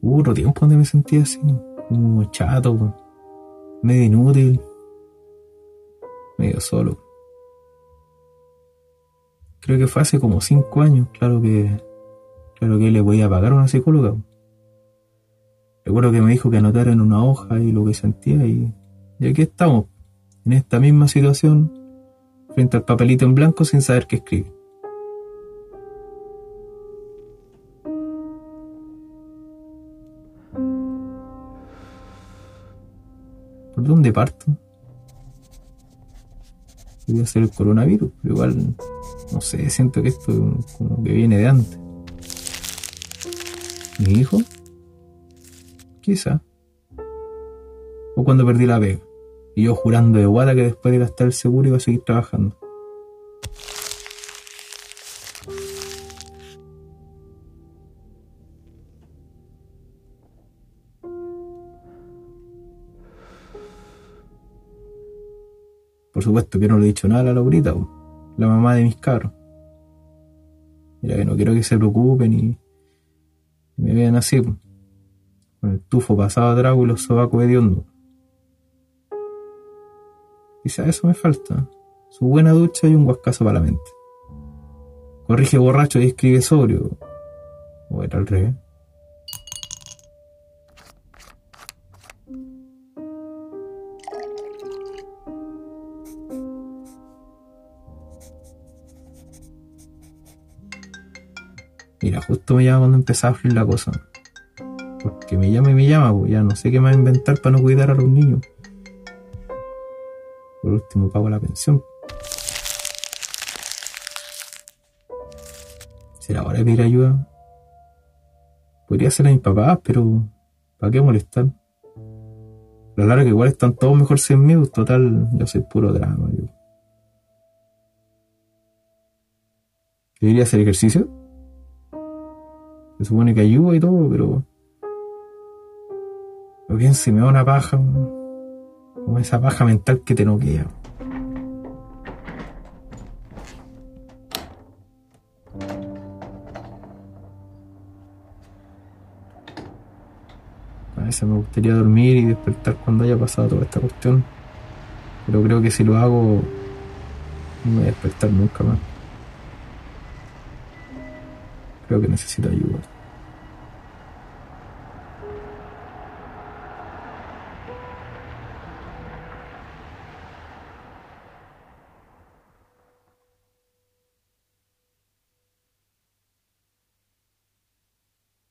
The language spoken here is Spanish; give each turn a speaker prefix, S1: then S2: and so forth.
S1: Hubo otro tiempo donde me sentía así, como chato, medio inútil, medio solo. Creo que fue hace como cinco años, claro que, claro que le voy a pagar a una psicóloga. Recuerdo que me dijo que anotara en una hoja y lo que sentía y, y aquí estamos, en esta misma situación, frente al papelito en blanco sin saber qué escribir. ¿Por dónde parto? Podría ser el coronavirus, pero igual, no sé, siento que esto como que viene de antes. ¿Mi hijo? Quizá. O cuando perdí la pega. Y yo jurando de guata que después de gastar el seguro iba a seguir trabajando. Por supuesto que no le he dicho nada a la Laurita, la mamá de mis cabros. Mira que no quiero que se preocupen y, y me vean así, po, con el tufo pasado a trago y los sobacos hediondos. Quizá eso me falta. Su buena ducha y un guascazo para la mente. Corrige borracho y escribe sobrio. O era al revés. Mira, justo me llama cuando empezaba a fluir la cosa. Porque me llama y me llama, pues ya no sé qué más inventar para no cuidar a los niños. Por último, pago la pensión. ¿Será hora de pedir ayuda? Podría ser a mis papás, pero ¿para qué molestar? La larga que igual están todos mejor sin mí, pues, total, yo soy puro drama. Yo. ¿Debería hacer ejercicio? Se supone que ayuda y todo, pero. Lo bien si me da una paja, como esa paja mental que te noquea. A veces me gustaría dormir y despertar cuando haya pasado toda esta cuestión. Pero creo que si lo hago, no voy a despertar nunca más. Creo que necesito ayuda.